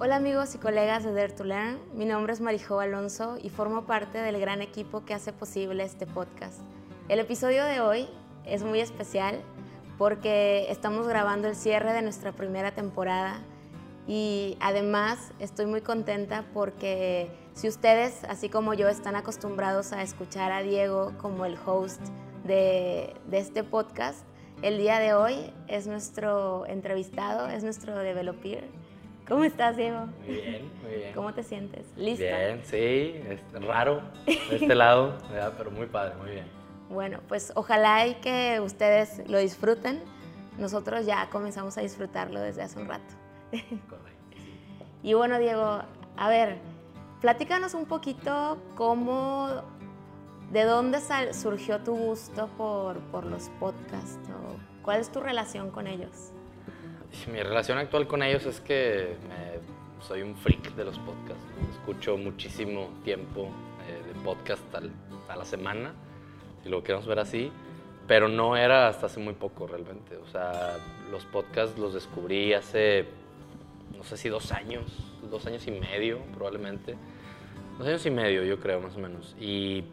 Hola amigos y colegas de Dare to Learn, mi nombre es Marijo Alonso y formo parte del gran equipo que hace posible este podcast. El episodio de hoy es muy especial porque estamos grabando el cierre de nuestra primera temporada y además estoy muy contenta porque si ustedes, así como yo, están acostumbrados a escuchar a Diego como el host de, de este podcast, el día de hoy es nuestro entrevistado, es nuestro developer ¿Cómo estás, Diego? Muy bien, muy bien. ¿Cómo te sientes? ¿Lista? Bien, sí, es raro de este lado, pero muy padre, muy bien. Bueno, pues ojalá y que ustedes lo disfruten. Nosotros ya comenzamos a disfrutarlo desde hace un rato. Correcto. Y bueno, Diego, a ver, platícanos un poquito cómo, de dónde surgió tu gusto por, por los podcasts, o cuál es tu relación con ellos. Mi relación actual con ellos es que soy un freak de los podcasts. Escucho muchísimo tiempo eh, de podcast a la semana, si lo queremos ver así, pero no era hasta hace muy poco realmente. O sea, los podcasts los descubrí hace, no sé si dos años, dos años y medio probablemente. Dos años y medio, yo creo, más o menos. Y,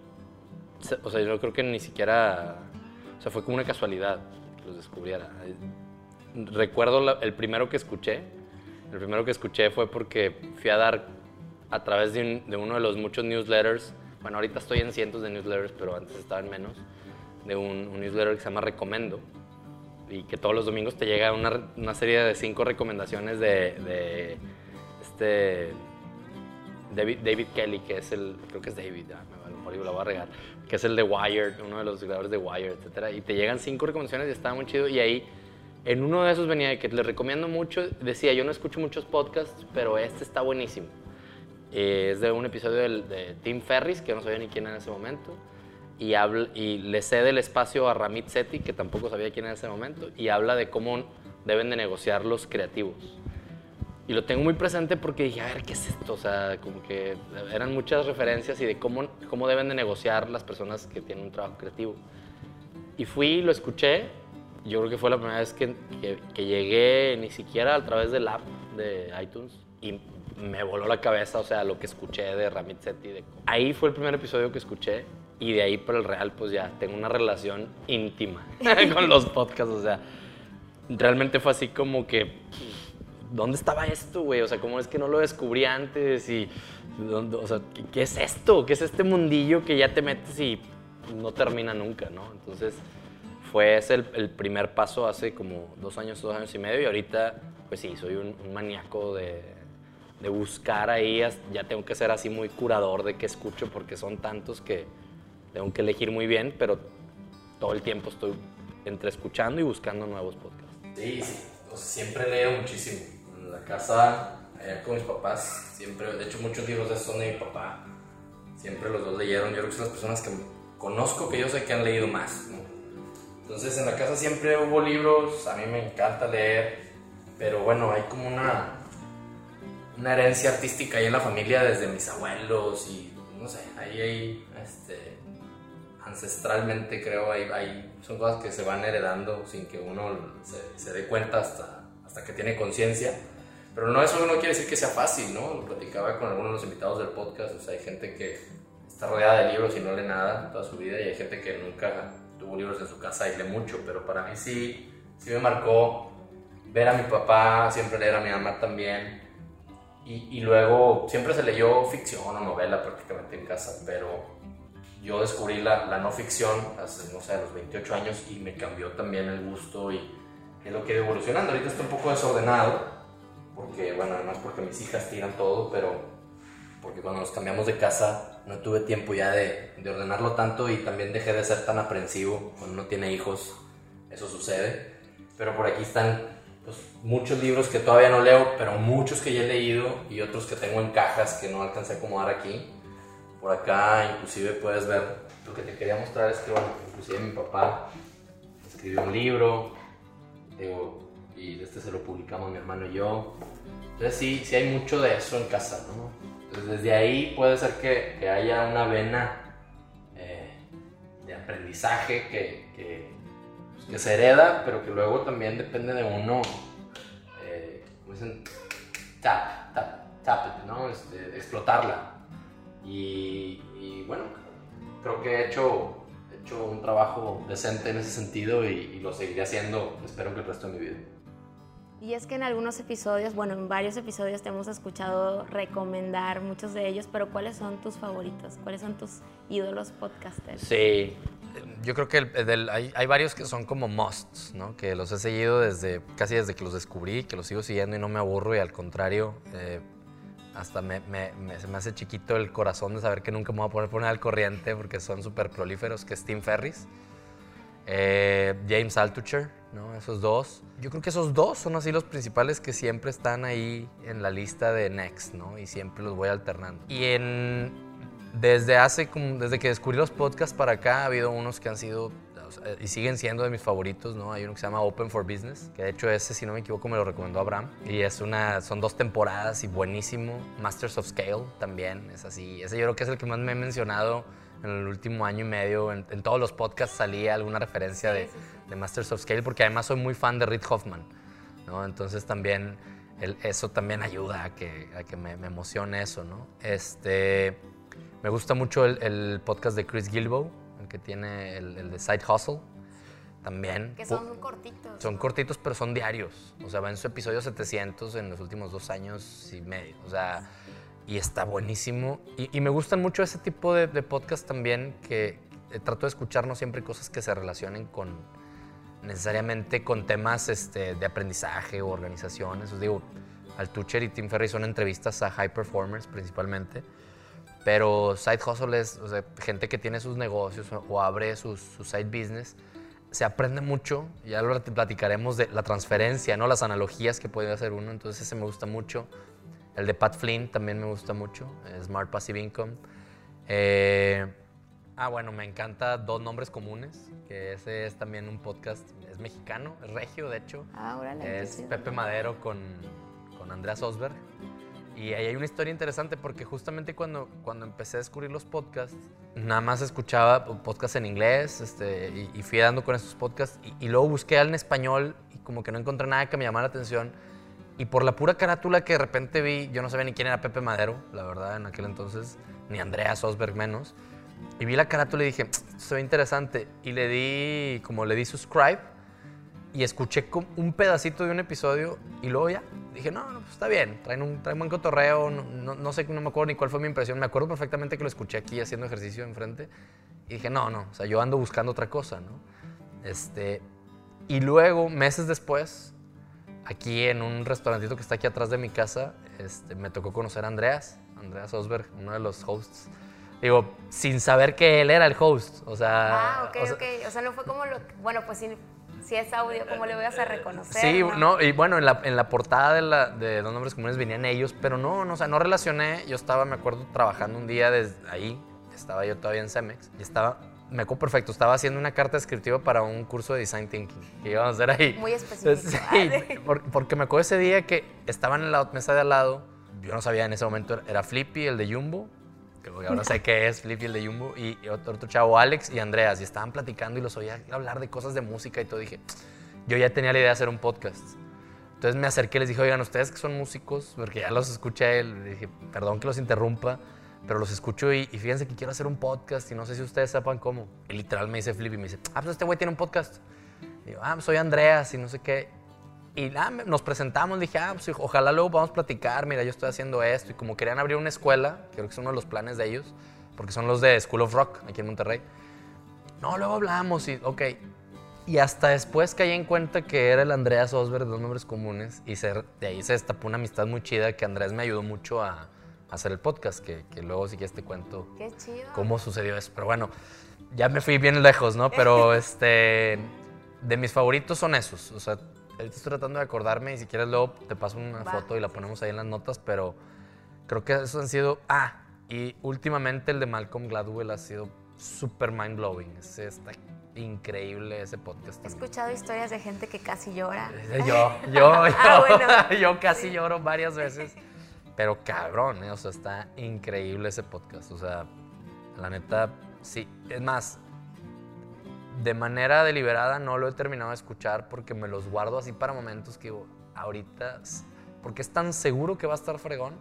o sea, yo creo que ni siquiera, o sea, fue como una casualidad que los descubriera recuerdo el primero que escuché. El primero que escuché fue porque fui a dar a través de, uno de los muchos newsletters. Bueno, ahorita estoy en cientos de newsletters, pero antes estaba en menos. De un, newsletter que se llama Recomendo. Y que todos los domingos te llega una, serie de cinco recomendaciones de, este David, David, Kelly, que es el, creo que es David, ya, me lo voy a regar, que es el de Wired, uno de los creadores de Wired, etc. Y te llegan cinco recomendaciones y está muy chido. Y ahí en uno de esos venía que les recomiendo mucho, decía, yo no escucho muchos podcasts, pero este está buenísimo. Eh, es de un episodio de, Tim Ferris, que no sabía ni quién era en ese momento, y, habla, y le cede el espacio a Ramit Sethi, que tampoco sabía quién era en ese momento, y habla de cómo deben de negociar los creativos. Y lo tengo muy presente porque dije, a ver, ¿qué es esto? O sea, como que eran muchas referencias y de cómo, cómo deben de negociar las personas que tienen un trabajo creativo. Y fui, lo escuché yo creo que fue la primera vez que, que, llegué ni siquiera a través del app de iTunes y me voló la cabeza, o sea, lo que escuché de Ramit Sethi. De... Ahí fue el primer episodio que escuché y de ahí por el real, pues ya tengo una relación íntima con los podcasts, o sea, realmente fue así como que, ¿dónde estaba esto, güey? O sea, ¿cómo es que no lo descubrí antes? Y, o sea, ¿qué es esto? ¿Qué es este mundillo que ya te metes y no termina nunca, ¿no? Entonces fue ese el, primer paso hace como dos años, dos años y medio y ahorita, pues sí, soy un, maníaco de, de, buscar ahí, ya tengo que ser así muy curador de qué escucho porque son tantos que tengo que elegir muy bien, pero todo el tiempo estoy entre escuchando y buscando nuevos podcasts. Sí, sí, siempre leo muchísimo. En la casa, allá con mis papás, siempre, de hecho muchos libros de son de mi papá, siempre los dos leyeron, yo creo que son las personas que conozco que yo sé que han leído más, entonces en la casa siempre hubo libros, a mí me encanta leer, pero bueno, hay como una, una herencia artística ahí en la familia desde mis abuelos y no sé, ahí hay, este, ancestralmente creo, hay, son cosas que se van heredando sin que uno se, dé cuenta hasta, hasta que tiene conciencia. Pero no, eso no quiere decir que sea fácil, ¿no? Lo platicaba con algunos de los invitados del podcast, o sea, hay gente que está rodeada de libros y no lee nada toda su vida y hay gente que nunca tuvo libros en su casa y lee mucho, pero para mí sí, sí me marcó ver a mi papá, siempre leer a mi mamá también. Y, y, luego siempre se leyó ficción o novela prácticamente en casa, pero yo descubrí la, la, no ficción hace, no sé, a los 28 años y me cambió también el gusto y es lo que he evolucionando. Ahorita está un poco desordenado, porque, bueno, además porque mis hijas tiran todo, pero porque cuando nos cambiamos de casa no tuve tiempo ya de, de, ordenarlo tanto y también dejé de ser tan aprensivo. Cuando uno tiene hijos, eso sucede. Pero por aquí están pues, muchos libros que todavía no leo, pero muchos que ya he leído y otros que tengo en cajas que no alcancé a acomodar aquí. Por acá inclusive puedes ver, lo que te quería mostrar es que, bueno, inclusive mi papá escribió un libro, digo, y este se lo publicamos mi hermano y yo. Entonces sí, sí hay mucho de eso en casa, ¿no? Desde ahí puede ser que, haya una vena eh, de aprendizaje que, pues, que, se hereda, pero que luego también depende de uno, eh, como dicen, tap, tap, tap it, ¿no? Este, explotarla. Y, bueno, creo que he hecho, he hecho un trabajo decente en ese sentido y, y lo seguiré haciendo, espero que el resto de mi vida. Y es que en algunos episodios, bueno, en varios episodios te hemos escuchado recomendar muchos de ellos, pero ¿cuáles son tus favoritos? ¿Cuáles son tus ídolos podcasters? Sí, yo creo que hay, hay varios que son como musts, ¿no? Que los he seguido desde casi desde que los descubrí, que los sigo siguiendo y no me aburro y al contrario, eh, hasta me, me- se me hace chiquito el corazón de saber que nunca me voy a poder poner al corriente porque son súper prolíferos, que es Ferris, eh, James Altucher, ¿no? Esos dos. Yo creo que esos dos son así los principales que siempre están ahí en la lista de Next, ¿no? Y siempre los voy alternando. Y en, desde hace, desde que descubrí los podcasts para acá, ha habido unos que han sido y siguen siendo de mis favoritos, ¿no? Hay uno que se llama Open for Business, que de hecho ese, si no me equivoco, me lo recomendó Abraham. Y es una, son dos temporadas y buenísimo. Masters of Scale también es así. Ese yo creo que es el que más me he mencionado en el último año y medio. En, en todos los podcasts salía alguna referencia Sí, de, sí, sí. De Masters of Scale, porque además soy muy fan de Reid Hoffman, ¿no? Entonces también el- eso también ayuda a que, a que me, me emocione eso, ¿no? Este, me gusta mucho el, el podcast de Chris Gilbo, el que tiene el, el de Side Hustle, también. Que son cortitos. Son ¿no? cortitos, pero son diarios. O sea, va en su episodio 700 en los últimos dos años y medio. O sea, y está buenísimo. Y, y me gustan mucho ese tipo de, de podcast también que eh, trato de escuchar no siempre cosas que se relacionen con necesariamente con temas este, de aprendizaje o organizaciones. Os digo, Altucher y Tim Ferry son entrevistas a high performers principalmente. Pero side hustle es gente que tiene sus negocios o, abre sus, su side business. Se aprende mucho, ya lo platicaremos de la transferencia, ¿no? las analogías que puede hacer uno, entonces ese me gusta mucho. El de Pat Flynn también me gusta mucho, eh, Smart Passive Income. Eh, ah, bueno, me encanta Dos Nombres Comunes, que ese es también un podcast, es mexicano, es regio de hecho. Ah, órale. Es. Pepe Madero con, con Andreas Osberg. Y ahí hay una historia interesante porque justamente cuando, cuando empecé a descubrir los podcasts, nada más escuchaba podcasts en inglés este, y, y fui dando con estos podcasts y, y luego busqué al en español y como que no encontré nada que me llamara la atención. Y por la pura carátula que de repente vi, yo no sabía ni quién era Pepe Madero, la verdad, en aquel entonces, ni Andreas Osberg menos. Y vi la carátula y dije, "Esto se ve interesante. Y le di, como le di subscribe, y escuché un pedacito de un episodio y luego ya dije, no, no, pues está bien, traen un, traen buen cotorreo, no, no, no sé, no me acuerdo ni cuál fue mi impresión, me acuerdo perfectamente que lo escuché aquí haciendo ejercicio enfrente y dije, no, no, o sea, yo ando buscando otra cosa, ¿no? Este, y luego, meses después, aquí en un restaurantito que está aquí atrás de mi casa, este, me tocó conocer a Andreas, Andreas Osberg, uno de los hosts. Digo, sin saber que él era el host, o sea... Ah, ok, o sea, ok. O sea, no fue como lo. Bueno, pues si, si es audio, ¿cómo le voy a hacer reconocer? Sí, no, y bueno, en la, en la portada de, la, de Dos Nombres Comunes venían ellos, pero no, no, o sea, no relacioné. Yo estaba, me acuerdo, trabajando un día desde ahí, estaba yo todavía en Cemex, y estaba, me acuerdo perfecto, estaba haciendo una carta descriptiva para un curso de Design Thinking que íbamos a hacer ahí. Muy específico. Sí, Ah, porque me acuerdo ese día que estaban en la mesa de al lado, yo no sabía en ese momento, era Flippy, el de Jumbo, que ahora sé que es Flippy, el de Jumbo, y, y otro, otro chavo, Alex y Andreas, y estaban platicando y los oía hablar de cosas de música y todo. Dije, yo ya tenía la idea de hacer un podcast. Entonces me acerqué y les dije, oigan, ustedes que son músicos, porque ya los escuché, le dije, perdón que los interrumpa, pero los escucho y, y fíjense que quiero hacer un podcast y no sé si ustedes sepan cómo. Y literal me dice Flippy, me dice, ah, pues este güey tiene un podcast. Y yo, ah, soy Andreas y no sé qué. Y nada, nos presentamos, dije, ah, pues ojalá luego podamos platicar, mira, yo estoy haciendo esto. Y como querían abrir una escuela, creo que es uno de los planes de ellos, porque son los de School of Rock, aquí en Monterrey. No, luego hablamos y, ok. Y hasta después caí en cuenta que era el Andreas Osberg de dos nombres comunes y se- de ahí se destapó una amistad muy chida que Andrés me ayudó mucho a, a hacer el podcast, que, que luego si quieres te cuento Qué chido. cómo sucedió eso. Pero bueno, ya me fui bien lejos, ¿no? Pero este, de mis favoritos son esos. O sea, ahorita estoy tratando de acordarme y si quieres luego te paso una Va, foto y la ponemos ahí en las notas, pero creo que esos han sido... Ah, y últimamente el de Malcolm Gladwell ha sido súper mind blowing. Ese está increíble ese podcast. He también. escuchado historias de gente que casi llora. Yo, yo, yo, Ah, bueno. yo casi lloro varias veces. Pero cabrón, ¿eh? o sea, está increíble ese podcast. O sea, la neta, sí. Es más, de manera deliberada no lo he terminado de escuchar porque me los guardo así para momentos que digo, ahorita, porque es tan seguro que va a estar fregón,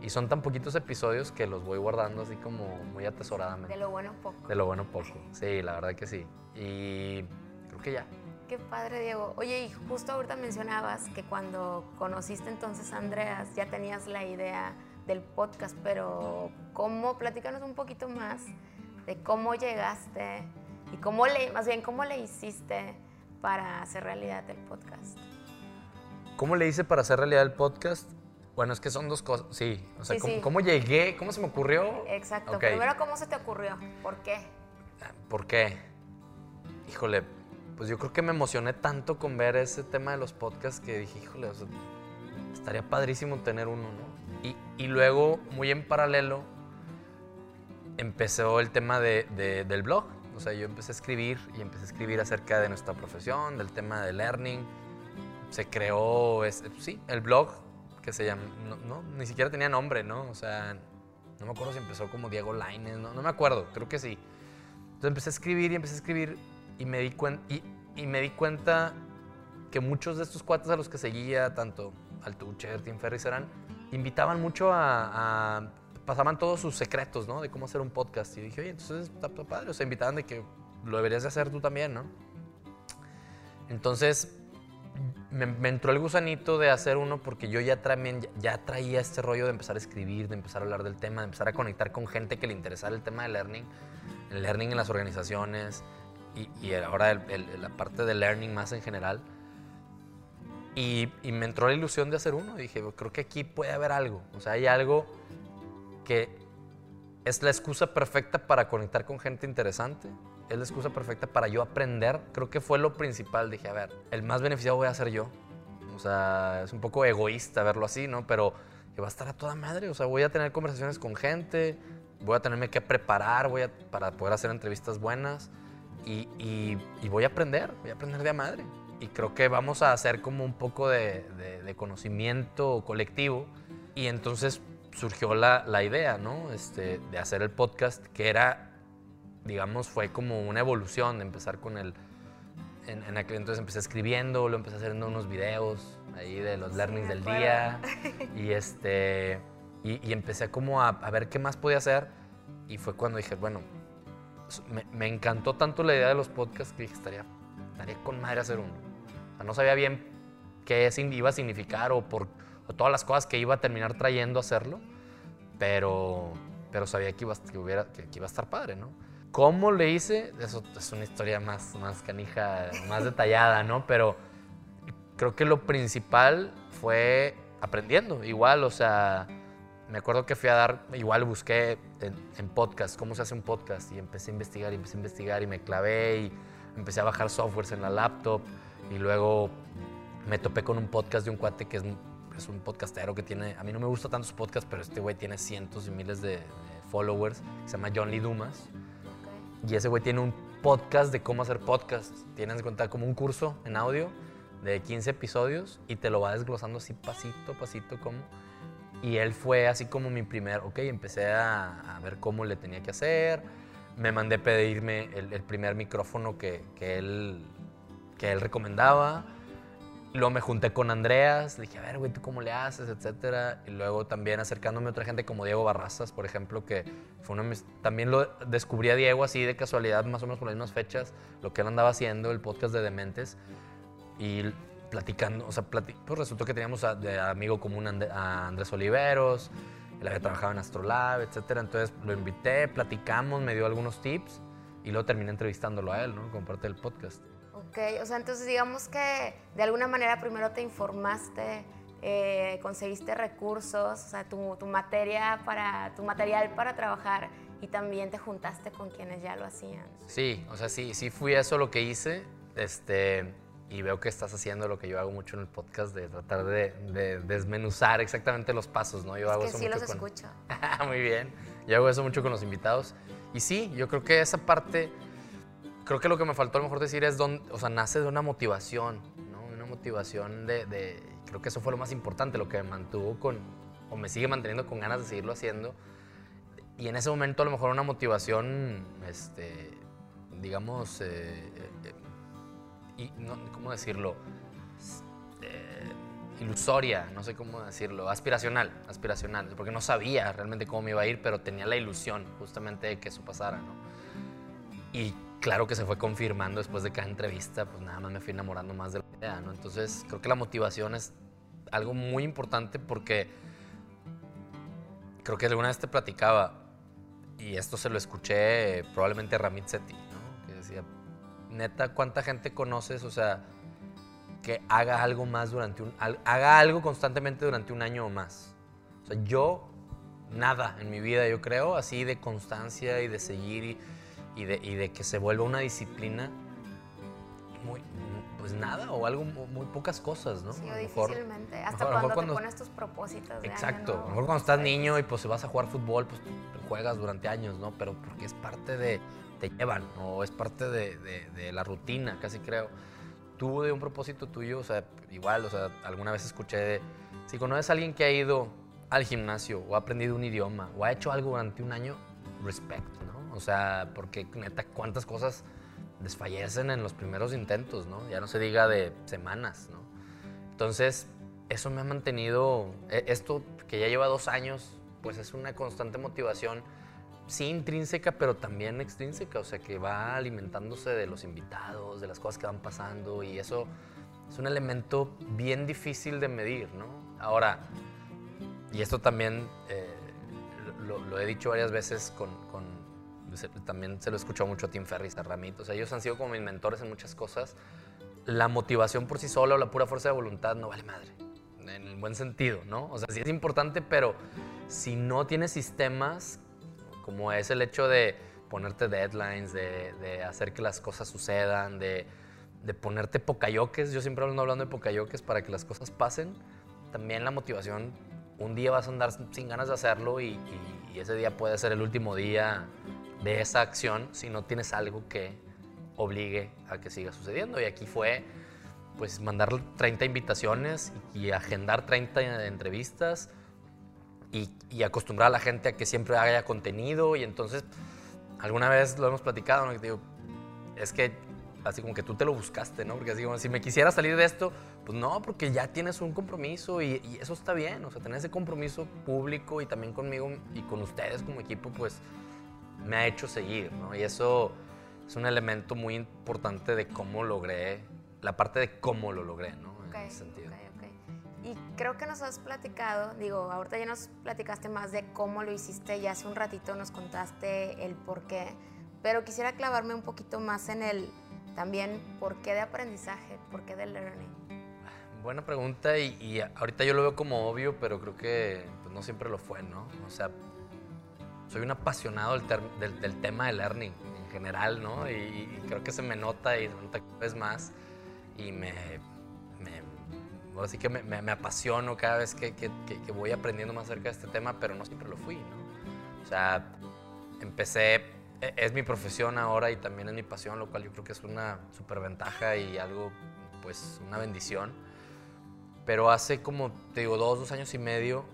Y son tan poquitos episodios que los voy guardando así como muy atesoradamente. De lo bueno poco. De lo bueno poco. Sí, la verdad que sí. Y creo que ya. Qué padre, Diego. Oye, y justo ahorita mencionabas que cuando conociste entonces a Andreas ya tenías la idea del podcast, pero ¿cómo? Platícanos un poquito más de cómo llegaste y cómo le, más bien, cómo le hiciste para hacer realidad el podcast. ¿Cómo le hice para hacer realidad el podcast? Bueno, es que son dos cosas. Sí, o sea, Sí, ¿cómo, sí. cómo llegué? ¿Cómo se me ocurrió? Exacto. Primero, ¿cómo se te ocurrió? ¿Por qué? ¿Por qué? Híjole, pues yo creo que me emocioné tanto con ver ese tema de los podcasts que dije, híjole, o sea, estaría padrísimo tener uno, ¿no? Y, y luego, muy en paralelo, empezó el tema de- de- del blog. O sea, yo empecé a escribir y empecé a escribir acerca de nuestra profesión, del tema de learning. Se creó, es- sí, el blog que se llama, no, ni siquiera tenía nombre, ¿no? O sea, no me acuerdo si empezó como Diego Laines, no, me acuerdo, creo que sí. Entonces empecé a escribir y empecé a escribir y me di, cuen- y, me di cuenta que muchos de estos cuates a los que seguía, tanto Altucher, Tim Ferriss, eran, invitaban mucho a- pasaban todos sus secretos, ¿no? De cómo hacer un podcast. Y dije, oye, entonces está, está padre. O sea, invitaban de que lo deberías de hacer tú también, ¿no? Entonces, me, me entró el gusanito de hacer uno porque yo ya, también, ya traía este rollo de empezar a escribir, de empezar a hablar del tema, de empezar a conectar con gente que le interesara el tema de learning, el learning en las organizaciones y, y ahora el- el- la parte de learning más en general. Y, y me entró la ilusión de hacer uno. Dije, creo que aquí puede haber algo. O sea, hay algo que es la excusa perfecta para conectar con gente interesante. Es la excusa perfecta para yo aprender. Creo que fue lo principal. Dije, a ver, el más beneficiado voy a ser yo. O sea, es un poco egoísta verlo así, ¿no? Pero va a estar a toda madre. O sea, voy a tener conversaciones con gente, voy a tenerme que preparar voy a, para poder hacer entrevistas buenas y, y- voy a aprender, voy a aprender de a madre. Y creo que vamos a hacer como un poco de- de conocimiento colectivo. Y entonces surgió la, la idea, ¿no? Este, de hacer el podcast, que era, digamos, fue como una evolución de empezar con el... En, en aquel entonces empecé escribiendo, lo empecé haciendo unos videos ahí de los Sí, learnings del día. Y, este, y, y empecé como a, a ver qué más podía hacer. Y fue cuando dije, bueno, me, me encantó tanto la idea de los podcasts que dije, estaría, estaría con madre hacer uno. O sea, no sabía bien qué iba a significar o, por, o todas las cosas que iba a terminar trayendo a hacerlo, pero, pero sabía que iba, que, iba a estar padre, ¿no? ¿Cómo le hice? Eso es una historia más, más canija, más detallada, ¿no? Pero creo que lo principal fue aprendiendo, igual, o sea, me acuerdo que fui a dar, igual busqué en, en podcast, cómo se hace un podcast, y empecé a investigar, y empecé a investigar, y me clavé, y empecé a bajar softwares en la laptop, y luego me topé con un podcast de un cuate que es, es un podcastero que tiene, a mí no me gusta tanto su podcast, pero este güey tiene cientos y miles de, de followers, que se llama John Lee Dumas, y ese güey tiene un podcast de cómo hacer podcast. Tienes en cuenta como un curso en audio de 15 episodios y te lo va desglosando así pasito, pasito, como. Y él fue así como mi primer, ok, empecé a, a ver cómo le tenía que hacer. Me mandé pedirme el, el primer micrófono que, que él, que él recomendaba. Luego me junté con Andreas, le dije, a ver, güey, ¿tú cómo le haces? Etcétera. Y luego también acercándome a otra gente como Diego Barrazas, por ejemplo, que fue uno También lo descubrí a Diego así de casualidad, más o menos por las mismas fechas, lo que él andaba haciendo, el podcast de Dementes. Y platicando, o sea, pues resultó que teníamos de amigo común a Andrés Oliveros, él había trabajado en Astrolab, etcétera. Entonces lo invité, platicamos, me dio algunos tips y luego terminé entrevistándolo a él, ¿no? Como parte del podcast. Ok, o sea, entonces digamos que de alguna manera primero te informaste, eh, conseguiste recursos, o sea, tu, tu materia para, tu material para trabajar y también te juntaste con quienes ya lo hacían. Sí, o sea, sí, sí fui eso lo que hice, este, y veo que estás haciendo lo que yo hago mucho en el podcast, de tratar de, de desmenuzar exactamente los pasos, ¿no? Yo Es hago que eso sí mucho los con... escucho. Muy bien, yo hago eso mucho con los invitados. Y sí, yo creo que esa parte, creo que lo que me faltó a lo mejor decir es, don, o sea, nace de una motivación, ¿no? Una motivación de, de- creo que eso fue lo más importante, lo que me mantuvo con, o me sigue manteniendo con ganas de seguirlo haciendo. Y en ese momento a lo mejor una motivación, este, digamos, eh, eh, y no, ¿cómo decirlo? Eh, ilusoria, no sé cómo decirlo, aspiracional, aspiracional, porque no sabía realmente cómo me iba a ir, pero tenía la ilusión justamente de que eso pasara, ¿no? Y claro que se fue confirmando después de cada entrevista, pues nada más me fui enamorando más de la idea, ¿no? Entonces creo que la motivación es algo muy importante porque creo que alguna vez te platicaba, y esto se lo escuché probablemente a Ramit Sethi, ¿no? Que decía, neta, ¿cuánta gente conoces? O sea, que haga algo más durante un, haga algo constantemente durante un año o más. O sea, yo, nada en mi vida, yo creo, así de constancia y de seguir y, de, y de que se vuelva una disciplina muy, pues nada, o algo, muy pocas cosas, ¿no? Sí, difícilmente. Hasta cuando, te pones tus propósitos. De exacto. A lo mejor cuando estás niño y pues vas a jugar fútbol, pues juegas durante años, ¿no? Pero porque es parte de, te llevan, o es parte de, de, la rutina, casi creo. Tú de un propósito tuyo, o sea, igual, o sea, alguna vez escuché de, si conoces a alguien que ha ido al gimnasio o ha aprendido un idioma o ha hecho algo durante un año, respect, ¿no? O sea, porque neta, cuántas cosas desfallecen en los primeros intentos, ¿no? Ya no se diga de semanas, ¿no? Entonces, eso me ha mantenido, e, esto que ya lleva dos años, pues es una constante motivación, sí intrínseca, pero también extrínseca, o sea, que va alimentándose de los invitados, de las cosas que van pasando, y eso es un elemento bien difícil de medir, ¿no? Ahora, y esto también eh, lo, he dicho varias veces con también se lo he escuchado mucho a Tim Ferriss, a Ramit, o sea, ellos han sido como mis mentores en muchas cosas. La motivación por sí sola o la pura fuerza de voluntad no vale madre, en el buen sentido, ¿no? O sea, sí es importante, pero si no tienes sistemas, como es el hecho de ponerte deadlines, de, hacer que las cosas sucedan, de, ponerte pocayoques, yo siempre ando hablando de pocayoques para que las cosas pasen, también la motivación, un día vas a andar sin ganas de hacerlo y ese día puede ser el último día de esa acción si no tienes algo que obligue a que siga sucediendo. Y aquí fue pues mandar 30 invitaciones y agendar 30 entrevistas y, acostumbrar a la gente a que siempre haya contenido y entonces alguna vez lo hemos platicado, ¿no? digo, es que así como que tú te lo buscaste, ¿no? Porque así como si me quisiera salir de esto, pues no, porque ya tienes un compromiso y, y eso está bien, o sea, tener ese compromiso público y también conmigo y con ustedes como equipo, pues me ha hecho seguir, ¿no? Y eso es un elemento muy importante de cómo logré, la parte de cómo lo logré, ¿no? en ese sentido. Y creo que nos has platicado, digo, ahorita ya nos platicaste más de cómo lo hiciste y hace un ratito nos contaste el por qué, pero quisiera clavarme un poquito más en el también por qué de aprendizaje, por qué de learning. Buena pregunta y, y ahorita yo lo veo como obvio, pero creo que pues, no siempre lo fue, ¿no? O sea, soy un apasionado del, del, tema de learning en general, ¿no? Y, creo que se me nota y se nota cada vez más y me, me así que me, me, apasiono cada vez que, que, que, voy aprendiendo más acerca de este tema, pero no siempre lo fui, ¿no? O sea, empecé, e, es mi profesión ahora y también es mi pasión, lo cual yo creo que es una superventaja y algo, pues, una bendición. Pero hace como, te digo, dos, dos años y medio,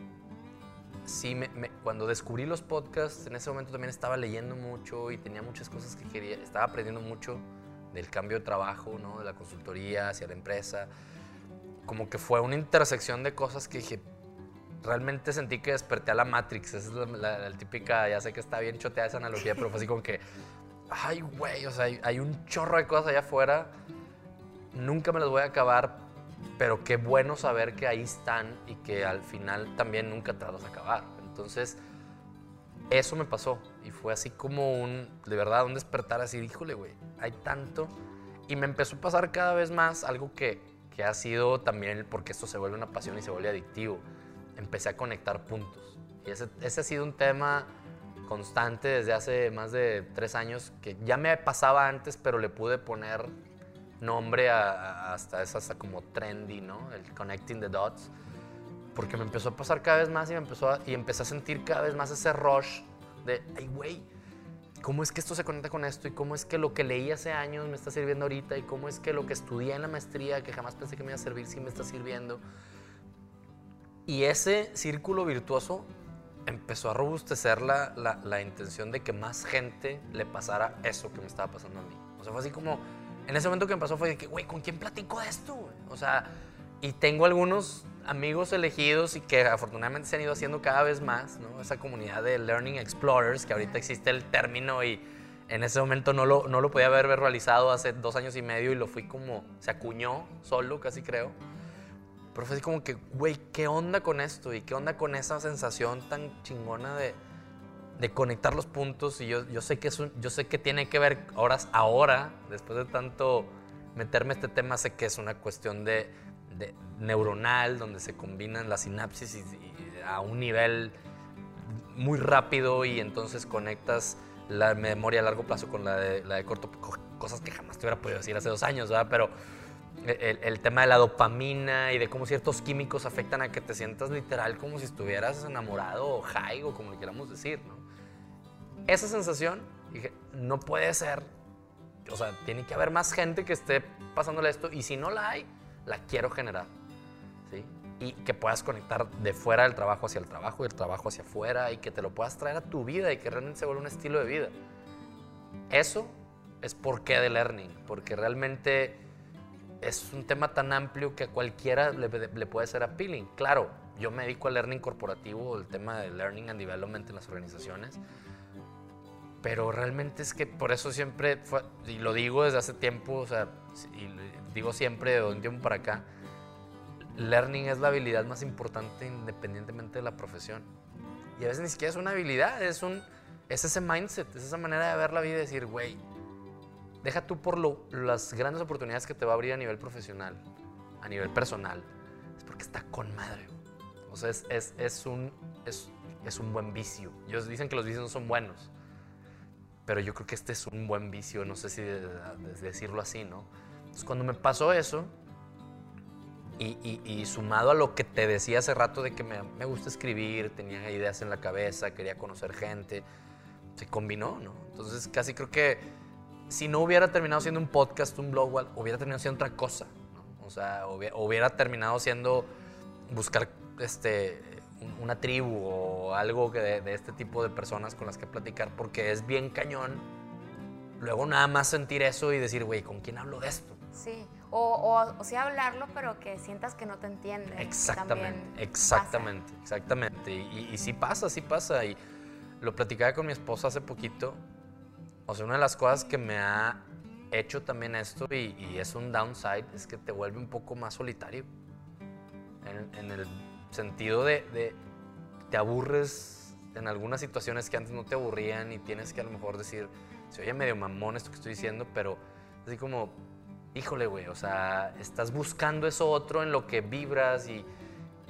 sí, me, cuando descubrí los podcasts, en ese momento también estaba leyendo mucho y tenía muchas cosas que quería, estaba aprendiendo mucho del cambio de trabajo, ¿no? de la consultoría hacia la empresa. Como que fue una intersección de cosas que dije, realmente sentí que desperté a la Matrix. Esa es la, típica, ya sé que está bien choteada esa analogía, pero fue así como que, ay, güey, o sea, hay, hay un chorro de cosas allá afuera, nunca me las voy a acabar, pero qué bueno saber que ahí están y que al final también nunca te vas a acabar. Entonces, eso me pasó y fue así como un, de verdad, un despertar así, híjole, güey, hay tanto. Y me empezó a pasar cada vez más algo que, que ha sido también, porque esto se vuelve una pasión y se vuelve adictivo. Empecé a conectar puntos. Y ese, ese ha sido un tema constante desde hace más de tres años que ya me pasaba antes, pero le pude poner nombre a, hasta es hasta como trendy, ¿no? El connecting the dots. Porque me empezó a pasar cada vez más y, me empezó a, y empecé a sentir cada vez más ese rush de, ay, güey, ¿cómo es que esto se conecta con esto? ¿Y cómo es que lo que leí hace años me está sirviendo ahorita? ¿Y cómo es que lo que estudié en la maestría, que jamás pensé que me iba a servir, sí me está sirviendo? Y ese círculo virtuoso empezó a robustecer la, la, la intención de que más gente le pasara eso que me estaba pasando a mí. O sea, fue así como en ese momento que me pasó fue de que, güey, ¿con quién platico esto? O sea, y tengo algunos amigos elegidos y que afortunadamente se han ido haciendo cada vez más, ¿no? Esa comunidad de Learning Explorers, que ahorita existe el término y en ese momento no lo, no lo podía haber verbalizado hace dos años y medio y lo fui como, se acuñó solo, casi creo. Pero fue así como que, güey, ¿qué onda con esto? ¿Y qué onda con esa sensación tan chingona de, de conectar los puntos? Y yo, yo, sé que es un, yo sé que tiene que ver, ahora, ahora, después de tanto meterme este tema, sé que es una cuestión de, de neuronal, donde se combinan las sinapsis y, y a un nivel muy rápido y entonces conectas la memoria a largo plazo con la de, la de corto, cosas que jamás te hubiera podido decir hace dos años, ¿verdad? Pero el, el, tema de la dopamina y de cómo ciertos químicos afectan a que te sientas literal como si estuvieras enamorado o high o como le queramos decir, ¿no? Esa sensación, dije, no puede ser, o sea, tiene que haber más gente que esté pasándole esto y si no la hay, la quiero generar, ¿sí? Y que puedas conectar de fuera del trabajo hacia el trabajo y el trabajo hacia afuera y que te lo puedas traer a tu vida y que realmente se vuelva un estilo de vida. Eso es por qué de learning, porque realmente es un tema tan amplio que a cualquiera le, puede ser appealing. Claro, yo me dedico al learning corporativo, el tema de learning and development en las organizaciones, pero realmente es que por eso siempre, fue, y lo digo desde hace tiempo, o sea, y digo siempre de un tiempo para acá, learning es la habilidad más importante independientemente de la profesión. Y a veces ni siquiera es una habilidad, es, un, es ese mindset, es esa manera de ver la vida y decir, güey, deja tú por lo, las grandes oportunidades que te va a abrir a nivel profesional, a nivel personal, es porque está con madre. O sea, es, es, es un, es, es, un buen vicio. Ellos dicen que los vicios no son buenos, pero yo creo que este es un buen vicio, no sé si de, de, de decirlo así, ¿no? Entonces, cuando me pasó eso, y, sumado a lo que te decía hace rato de que me, me, gusta escribir, tenía ideas en la cabeza, quería conocer gente, se combinó, ¿no? Entonces casi creo que si no hubiera terminado siendo un podcast, un blog, hubiera terminado siendo otra cosa, ¿no? O sea, hubiera, hubiera, terminado siendo buscar este, una tribu o algo que de, de este tipo de personas con las que platicar, porque es bien cañón. Luego nada más sentir eso y decir, güey, ¿con quién hablo de esto? Sí. O, o, o sea, hablarlo, pero que sientas que no te entienden. Exactamente, exactamente, pasa. exactamente. Y, y, sí pasa, sí pasa. Y lo platicaba con mi esposa hace poquito. O sea, una de las cosas que me ha hecho también esto, y, y es un downside, es que te vuelve un poco más solitario. En, en el sentido de, te aburres en algunas situaciones que antes no te aburrían y tienes que a lo mejor decir, se oye medio mamón esto que estoy diciendo, pero así como híjole, güey, o sea, estás buscando eso otro en lo que vibras y,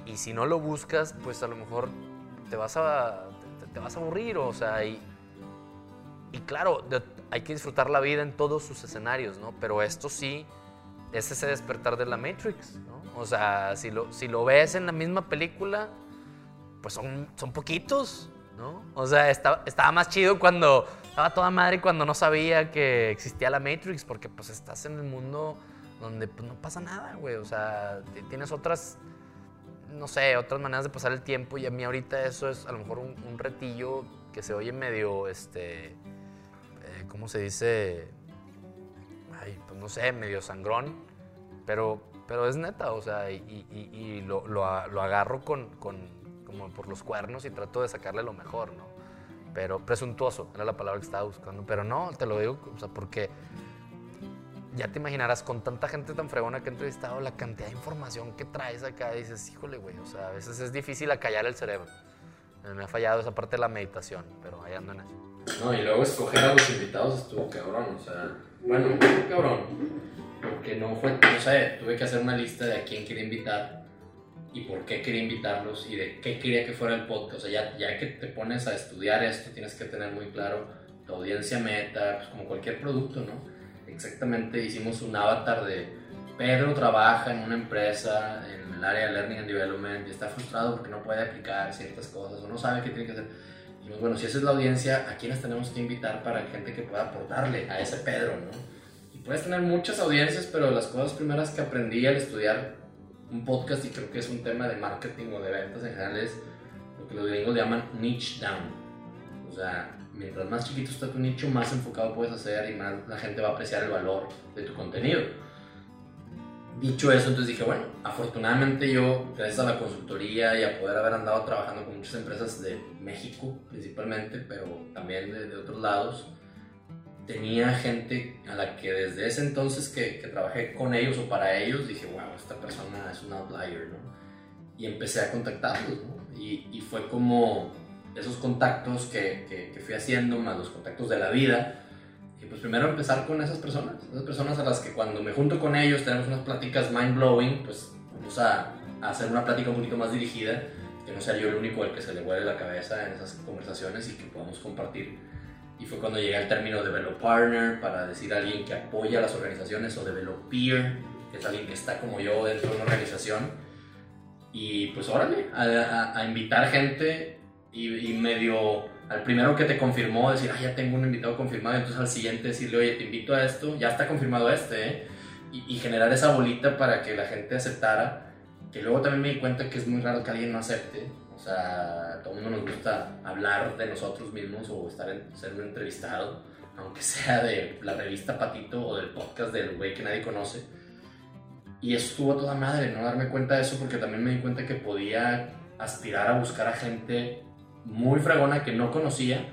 y, si no lo buscas, pues a lo mejor te vas a, te, te vas a aburrir, o sea, y, y claro, hay que disfrutar la vida en todos sus escenarios, ¿no? Pero esto sí es ese despertar de la Matrix. O sea, si lo, si lo ves en la misma película, pues son, son poquitos, ¿no? O sea, está, estaba más chido cuando estaba toda madre cuando no sabía que existía la Matrix, porque pues estás en el mundo donde pues, no pasa nada, güey. O sea, tienes otras, no sé, otras maneras de pasar el tiempo y a mí ahorita eso es a lo mejor un, retillo que se oye medio, este, eh, ¿cómo se dice? Ay, pues no sé, medio sangrón, pero, pero es neta, o sea, y, y, y lo, lo, lo, agarro con, con, como por los cuernos y trato de sacarle lo mejor, ¿no? pero presuntuoso era la palabra que estaba buscando. Pero no, te lo digo, o sea, porque ya te imaginarás con tanta gente tan fregona que he entrevistado, la cantidad de información que traes acá, y dices, híjole, güey, o sea, a veces es difícil acallar el cerebro. Me ha fallado esa parte de la meditación, pero ahí ando en eso. No, y luego escoger a los invitados estuvo cabrón, o sea, bueno, cabrón, porque no fue, no sé, tuve que hacer una lista de a quién quería invitar y por qué quería invitarlos y de qué quería que fuera el podcast. O sea, ya, ya que te pones a estudiar esto, tienes que tener muy claro tu audiencia meta, pues como cualquier producto, ¿no? Exactamente, hicimos un avatar de Pedro trabaja en una empresa en el área de Learning and Development y está frustrado porque no puede aplicar ciertas cosas o no sabe qué tiene que hacer. Y bueno, si esa es la audiencia, ¿a quiénes tenemos que invitar para gente que pueda aportarle a ese Pedro, ¿no? Puedes tener muchas audiencias, pero las cosas primeras que aprendí al estudiar un podcast y creo que es un tema de marketing o de ventas en general es lo que los gringos llaman niche down. O sea, mientras más chiquito está tu nicho, más enfocado puedes hacer y más la gente va a apreciar el valor de tu contenido. dicho eso, entonces dije, bueno, afortunadamente yo, gracias a la consultoría y a poder haber andado trabajando con muchas empresas de México principalmente, pero también de, de otros lados, tenía gente a la que desde ese entonces que, que, trabajé con ellos o para ellos, dije, wow, esta persona es un outlier, ¿no? Y empecé a contactarlos, ¿no? Y, y fue como esos contactos que, que, que fui haciendo, más los contactos de la vida, y pues primero empezar con esas personas, esas personas a las que cuando me junto con ellos tenemos unas pláticas mind blowing, pues vamos a, a hacer una plática un poquito más dirigida, que no sea yo el único al que se le huele la cabeza en esas conversaciones y que podamos compartir. Y fue cuando llegué al término develop partner para decir a alguien que apoya a las organizaciones o develop peer, que es alguien que está como yo dentro de una organización. Y pues órale, a, a, a invitar gente y, y medio al primero que te confirmó decir, ah, ya tengo un invitado confirmado, entonces al siguiente decirle, oye, te invito a esto, ya está confirmado este, ¿eh? y, y, generar esa bolita para que la gente aceptara, que luego también me di cuenta que es muy raro que alguien no acepte, o sea, a todo el mundo nos gusta hablar de nosotros mismos o estar en, ser un entrevistado, aunque sea de la revista Patito o del podcast del güey que nadie conoce. Y eso estuvo toda madre, no darme cuenta de eso, porque también me di cuenta que podía aspirar a buscar a gente muy fregona que no conocía,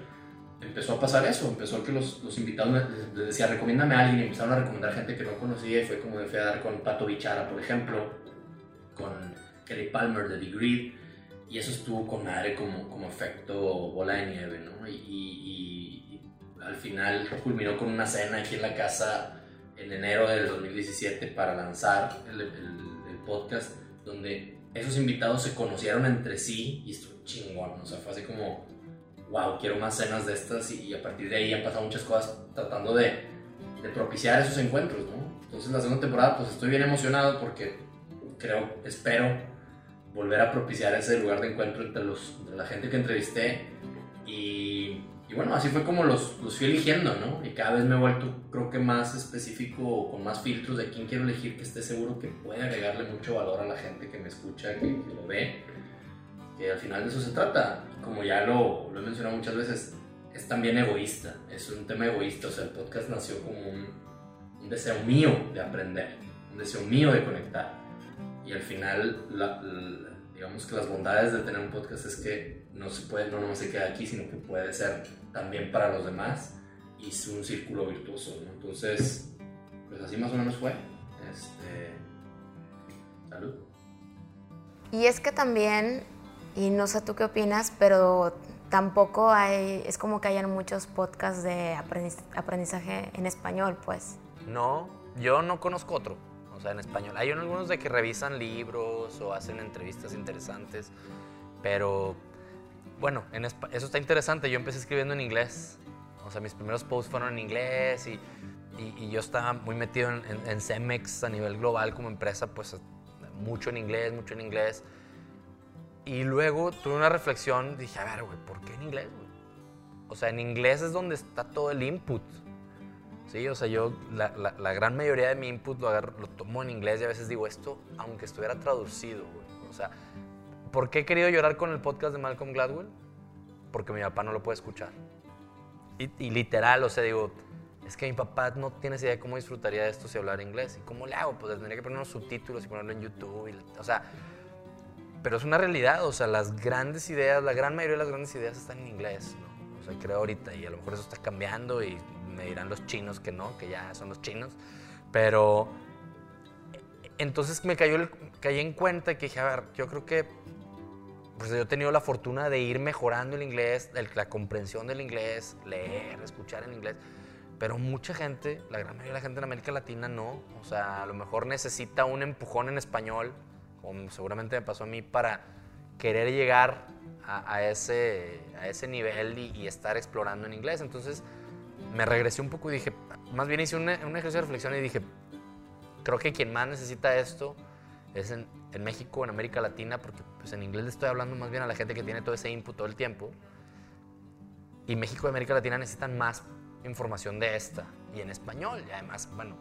empezó a pasar eso, empezó que los, los invitados les, les decía, recomiéndame a alguien, y empezaron a recomendar gente que no conocía, y fue como de fui a dar con Pato Bichara, por ejemplo, con Kelly Palmer de The Grid, y eso estuvo con madre como, como efecto bola de nieve, ¿no? Y, y, y, al final culminó con una cena aquí en la casa en enero del 2017 para lanzar el, el, el podcast, donde esos invitados se conocieron entre sí y estuvo chingón, o sea, fue así como, wow, quiero más cenas de estas y, y a partir de ahí han pasado muchas cosas tratando de, de, propiciar esos encuentros, ¿no? Entonces la segunda temporada pues estoy bien emocionado porque creo, espero volver a propiciar ese lugar de encuentro entre, los, entre la gente que entrevisté y, y, bueno, así fue como los, los fui eligiendo, ¿no? Y cada vez me he vuelto creo que más específico, con más filtros de quién quiero elegir que esté seguro que puede agregarle mucho valor a la gente que me escucha, que, que lo ve que al final de eso se trata. Como ya lo, lo, he mencionado muchas veces, es también egoísta, es un tema egoísta, o sea, el podcast nació como un, un deseo mío de aprender, un deseo mío de conectar. Y al final, la, digamos que las bondades de tener un podcast es que no se puede, no nomás se queda aquí, sino que puede ser también para los demás y es un círculo virtuoso, ¿no? Entonces, pues así más o menos fue. Este, salud. Y es que también y no sé tú qué opinas, pero tampoco hay, es como que hayan muchos podcasts de aprendizaje en español, pues. No, yo no conozco otro, o sea, en español. Hay algunos de que revisan libros o hacen entrevistas interesantes, pero bueno, en eso está interesante. Yo empecé escribiendo en inglés, o sea, mis primeros posts fueron en inglés y, y, y yo estaba muy metido en, en, en Cemex a nivel global como empresa, pues mucho en inglés, mucho en inglés. Y luego tuve una reflexión, dije, a ver, güey, ¿por qué en inglés, güey? O sea, en inglés es donde está todo el input. Sí, o sea, yo la, la, la gran mayoría de mi input lo, agarro, lo, tomo en inglés y a veces digo esto, aunque estuviera traducido, güey. O sea, ¿por qué he querido llorar con el podcast de Malcolm Gladwell? Porque mi papá no lo puede escuchar. Y, y literal, o sea, digo, es que mi papá no tiene idea de cómo disfrutaría de esto si hablara inglés. ¿Y cómo le hago? Pues tendría que poner unos subtítulos y ponerlo en YouTube. Y, o sea, pero es una realidad, o sea, las grandes ideas, la gran mayoría de las grandes ideas están en inglés, ¿no? O sea, creo ahorita, y a lo mejor eso está cambiando y me dirán los chinos que no, que ya son los chinos, pero entonces me cayó el, caí en cuenta que dije, a ver, yo creo que pues yo he tenido la fortuna de ir mejorando el inglés, el, la comprensión del inglés, leer, escuchar en inglés, pero mucha gente, la gran mayoría de la gente en América Latina no, o sea, a lo mejor necesita un empujón en español, como seguramente me pasó a mí, para querer llegar a, a ese, a ese nivel y, y, estar explorando en inglés. Entonces me regresé un poco y dije, más bien hice un, ejercicio de reflexión y dije, creo que quien más necesita esto es en, en, México, en América Latina, porque pues, en inglés le estoy hablando más bien a la gente que tiene todo ese input todo el tiempo. Y México y América Latina necesitan más información de esta y en español. Y además, bueno,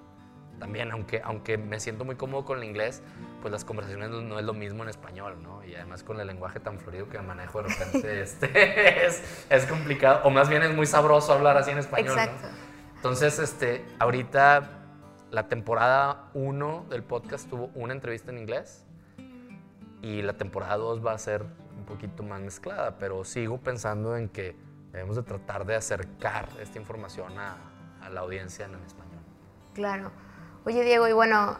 también, aunque, aunque me siento muy cómodo con el inglés, pues las conversaciones no es lo mismo en español, ¿no? Y además con el lenguaje tan fluido que manejo de repente este, es, es, complicado, o más bien es muy sabroso hablar así en español, Exacto. ¿no? Entonces, este, ahorita la temporada 1 del podcast tuvo una entrevista en inglés y la temporada 2 va a ser un poquito más mezclada, pero sigo pensando en que debemos de tratar de acercar esta información a, a la audiencia en español. Claro. Oye, Diego, y bueno,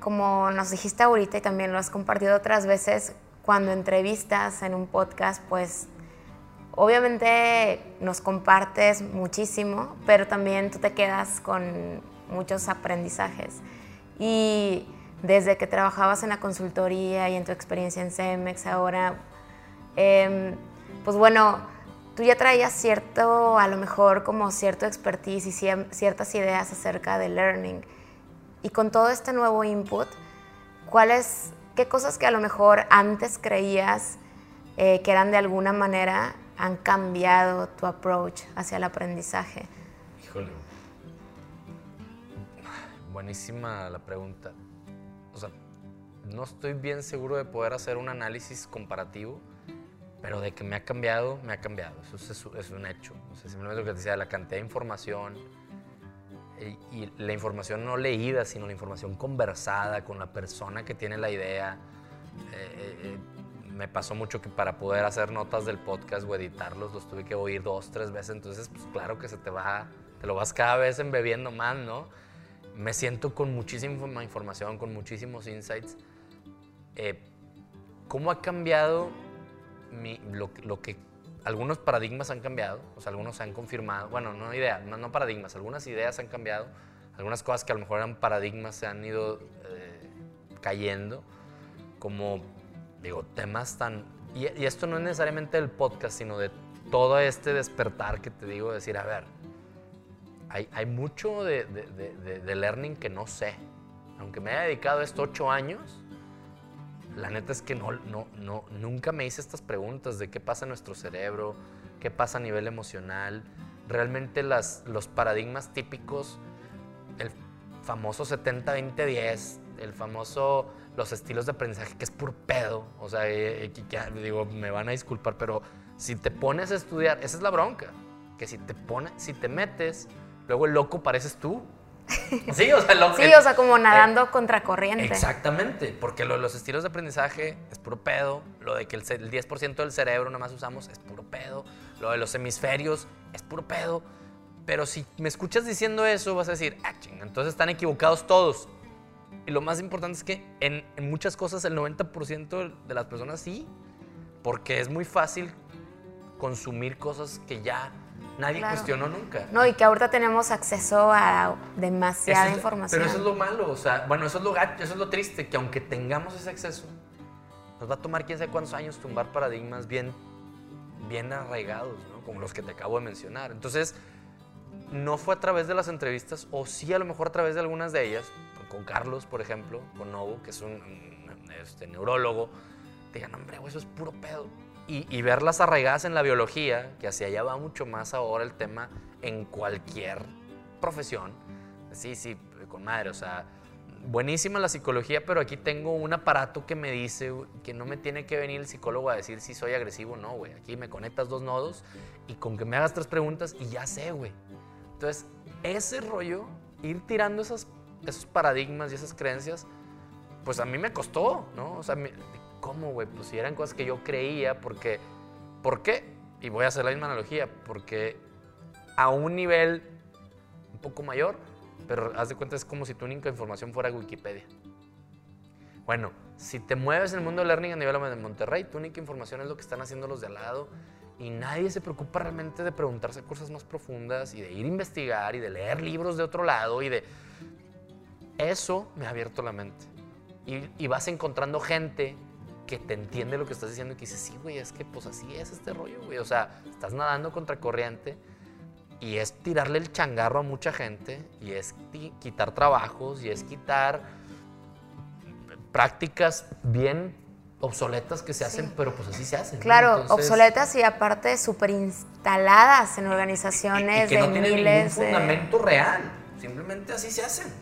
como nos dijiste ahorita y también lo has compartido otras veces, cuando entrevistas en un podcast, pues obviamente nos compartes muchísimo, pero también tú te quedas con muchos aprendizajes. Y desde que trabajabas en la consultoría y en tu experiencia en CEMEX ahora, em, pues bueno, tú ya traías cierto, a lo mejor como cierto expertise y ciertas ideas acerca de learning. Y con todo este nuevo input, ¿cuáles, qué cosas que a lo mejor antes creías eh, que eran de alguna manera han cambiado tu approach hacia el aprendizaje? Híjole. Buenísima la pregunta. O sea, no estoy bien seguro de poder hacer un análisis comparativo, pero de que me ha cambiado, me ha cambiado. Eso es, un hecho. O sea, simplemente lo que te decía, la cantidad de información eh, y, la información no leída, sino la información conversada con la persona que tiene la idea. Eh, eh, me pasó mucho que para poder hacer notas del podcast o editarlos los tuve que oír dos, tres veces. Entonces, pues claro que se te va, te lo vas cada vez embebiendo más, ¿no? Me siento con muchísima información, con muchísimos insights. ¿Cómo ha cambiado lo, que algunos paradigmas han cambiado, o sea, algunos se han confirmado, bueno, no ideas, no, paradigmas, algunas ideas han cambiado, algunas cosas que a lo mejor eran paradigmas se han ido eh, cayendo, como, digo, temas tan... Y, esto no es necesariamente del podcast, sino de todo este despertar que te digo, decir, a ver, hay, hay mucho de, de, de learning que no sé. Aunque me haya dedicado estos ocho años, la neta es que no, no, no, nunca me hice estas preguntas de qué pasa en nuestro cerebro, qué pasa a nivel emocional. Realmente las, los paradigmas típicos, el famoso 70-20-10, el famoso, los estilos de aprendizaje, que es puro pedo. O sea, eh, eh, digo, me van a disculpar, pero si te pones a estudiar, esa es la bronca, que si te pones, si te metes, luego el loco pareces tú. Sí, o sea, lo sí, o sea como nadando contra corriente. Exactamente, porque lo los estilos de aprendizaje es puro pedo, lo de que el, 10% del cerebro nomás usamos es puro pedo, lo de los hemisferios es puro pedo, pero si me escuchas diciendo eso vas a decir, ah, entonces están equivocados todos. Y lo más importante es que en, en muchas cosas el 90% de las personas sí, porque es muy fácil consumir cosas que ya Nadie cuestionó nunca. No, y que ahorita tenemos acceso a demasiada información. Pero eso es lo malo, o sea, bueno, eso es lo gacho, eso es lo triste, que aunque tengamos ese acceso, nos va a tomar quién sabe cuántos años tumbar paradigmas bien, bien arraigados, ¿no? Como los que te acabo de mencionar. Entonces, no fue a través de las entrevistas, o sí a lo mejor a través de algunas de ellas, con Carlos, por ejemplo, con Novo, que es un, este, neurólogo, te digan, hombre, eso es puro pedo y, verlas arraigadas en la biología, que hacia allá va mucho más ahora el tema en cualquier profesión. Sí, sí, con madre, o sea, buenísima la psicología, pero aquí tengo un aparato que me dice que no me tiene que venir el psicólogo a decir si soy agresivo o no, güey. Aquí me conectas dos nodos y con que me hagas tres preguntas y ya sé, güey. Entonces, ese rollo, ir tirando esas, esos paradigmas y esas creencias, pues a mí me costó, ¿no? O sea, ¿cómo, güey? Pues si eran cosas que yo creía, porque, ¿por qué? Y voy a hacer la misma analogía, porque a un nivel un poco mayor, pero haz de cuenta es como si tu única información fuera Wikipedia. Bueno, si te mueves en el mundo del learning a nivel de Monterrey, tu única información es lo que están haciendo los de al lado y nadie se preocupa realmente de preguntarse cosas más profundas y de ir a investigar y de leer libros de otro lado y de... Eso me ha abierto la mente. Y, y vas encontrando gente que te entiende lo que estás diciendo y que dice, sí, güey, es que pues así es este rollo, güey. O sea, estás nadando contra corriente y es tirarle el changarro a mucha gente y es quitar trabajos y es quitar prácticas bien obsoletas que se hacen, pero pues así se hacen. Claro, obsoletas y aparte súper instaladas en organizaciones y, que de no tienen ningún fundamento real, simplemente así se hacen.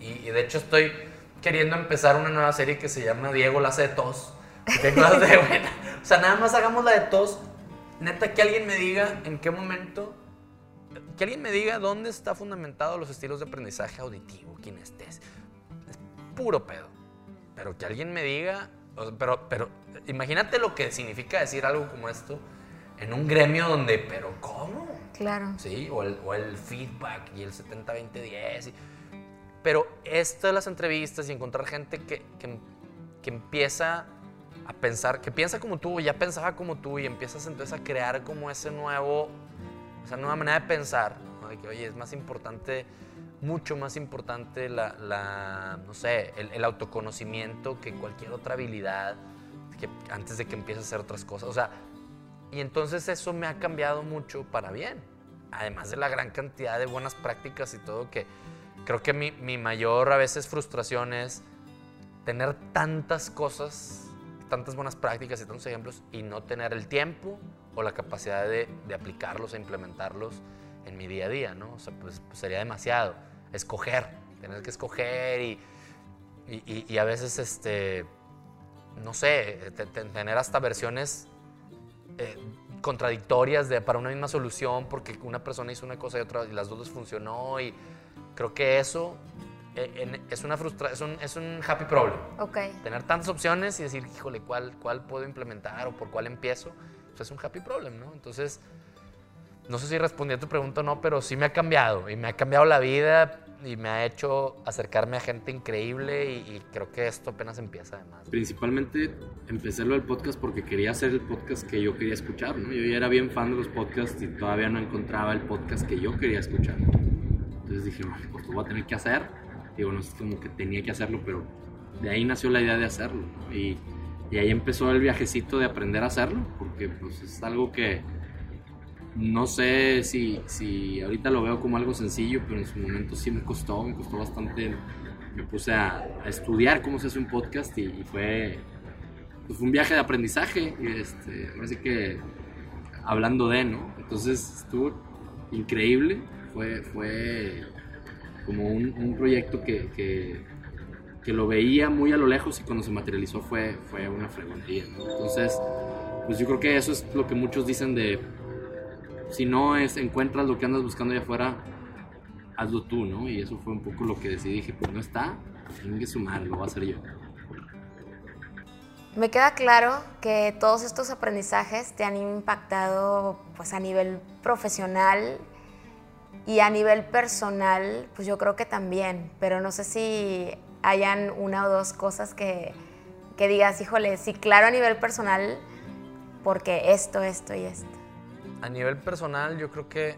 y, y, de hecho estoy queriendo empezar una nueva serie que se llama Diego la hace de tos O sea, nada más hagamos la de tos. Neta, que alguien me diga en qué momento que alguien me diga dónde está fundamentado los estilos de aprendizaje auditivo, quién estés. Es puro pedo. Pero que alguien me diga, pero, pero imagínate lo que significa decir algo como esto en un gremio donde, pero ¿cómo? Claro. Sí, o el, o el feedback y el 70-20-10. Pero esto de las entrevistas y encontrar gente que, que, que empieza a pensar, que piensa como tú, ya pensaba como tú y empiezas entonces a crear como ese nuevo, esa nueva manera de pensar, de que oye, es más importante, mucho más importante la, la no sé, el, el, autoconocimiento que cualquier otra habilidad que antes de que empieces a hacer otras cosas. O sea, y entonces eso me ha cambiado mucho para bien, además de la gran cantidad de buenas prácticas y todo que creo que mi, mi mayor a veces frustración es tener tantas cosas tantas buenas prácticas y tantos ejemplos y no tener el tiempo o la capacidad de, de aplicarlos e implementarlos en mi día a día, ¿no? O sea, pues, pues sería demasiado. Escoger, tener que escoger y, y, y a veces, este, no sé, tener hasta versiones eh, contradictorias de, para una misma solución porque una persona hizo una cosa y otra y las dos les funcionó y creo que eso eh, es una frustración, es un, es un happy problem. Okay. Tener tantas opciones y decir, híjole, ¿cuál, cuál puedo implementar o por cuál empiezo? Pues es un happy problem, ¿no? Entonces, no sé si respondí a tu pregunta o no, pero sí me ha cambiado y me ha cambiado la vida y me ha hecho acercarme a gente increíble y, y creo que esto apenas empieza además. Principalmente empecé lo del podcast porque quería hacer el podcast que yo quería escuchar, ¿no? Yo ya era bien fan de los podcasts y todavía no encontraba el podcast que yo quería escuchar. Entonces dije, bueno, pues lo voy a tener que hacer digo, no es como que tenía que hacerlo, pero de ahí nació la idea de hacerlo. Y, y, ahí empezó el viajecito de aprender a hacerlo, porque pues es algo que no sé si, si ahorita lo veo como algo sencillo, pero en su momento sí me costó, me costó bastante. Me puse a, a estudiar cómo se hace un podcast y, y fue, pues fue un viaje de aprendizaje. Y este, así que hablando de, ¿no? Entonces estuvo increíble, fue, fue como un, un proyecto que, que, que, lo veía muy a lo lejos y cuando se materializó fue, fue una fregonería. Entonces, pues yo creo que eso es lo que muchos dicen de, si no es, encuentras lo que andas buscando allá afuera, hazlo tú, ¿no? Y eso fue un poco lo que decidí, dije, pues no está, tengo que sumar, lo voy a hacer yo. Me queda claro que todos estos aprendizajes te han impactado pues a nivel profesional, y a nivel personal, pues yo creo que también, pero no sé si hayan una o dos cosas que, que digas, híjole, sí, claro a nivel personal, porque esto, esto y esto. A nivel personal, yo creo que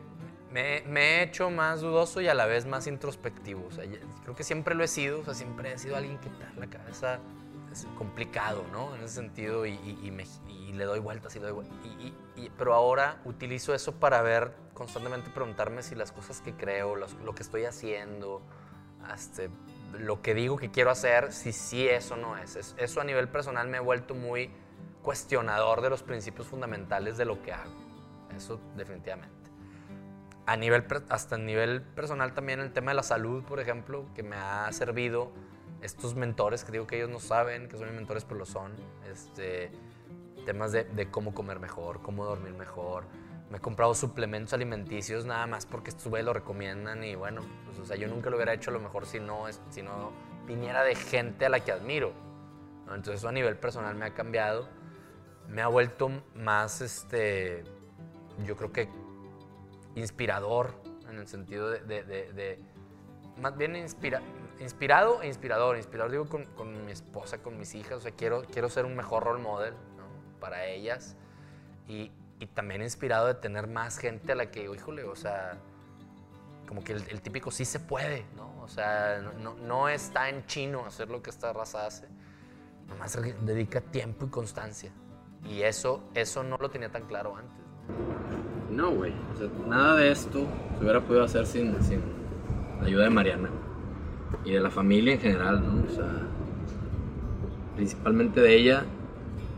me, me, he hecho más dudoso y a la vez más introspectivo. O sea, creo que siempre lo he sido, o sea, siempre he sido alguien que está en la cabeza es complicado, ¿no? En ese sentido, y, y, y, me, y le doy vueltas y le doy vueltas. pero ahora utilizo eso para ver, constantemente preguntarme si las cosas que creo, lo que estoy haciendo, este, lo que digo que quiero hacer, si sí eso no es. es. Eso a nivel personal me he vuelto muy cuestionador de los principios fundamentales de lo que hago. Eso definitivamente. A nivel, hasta a nivel personal también el tema de la salud, por ejemplo, que me ha servido estos mentores que digo que ellos no saben que son mis mentores, pero lo son. Este, temas de, de, cómo comer mejor, cómo dormir mejor. Me he comprado suplementos alimenticios nada más porque estos güeyes lo recomiendan y bueno, pues, o sea, yo nunca lo hubiera hecho a lo mejor si no, si no viniera de gente a la que admiro. ¿no? Entonces eso a nivel personal me ha cambiado. Me ha vuelto más, este, yo creo que inspirador en el sentido de, de, de, de más bien inspira, inspirado e inspirador. Inspirador digo con, con, mi esposa, con mis hijas. O sea, quiero, quiero ser un mejor role model ¿no? para ellas. Y, y, también inspirado de tener más gente a la que híjole, o sea, como que el, el típico sí se puede, ¿no? O sea, no, no, está en chino hacer lo que esta raza hace. Nomás dedica tiempo y constancia. Y eso, eso no lo tenía tan claro antes. No, güey. O sea, nada de esto se hubiera podido hacer sin, sin la ayuda de Mariana y de la familia en general, ¿no? O sea, principalmente de ella,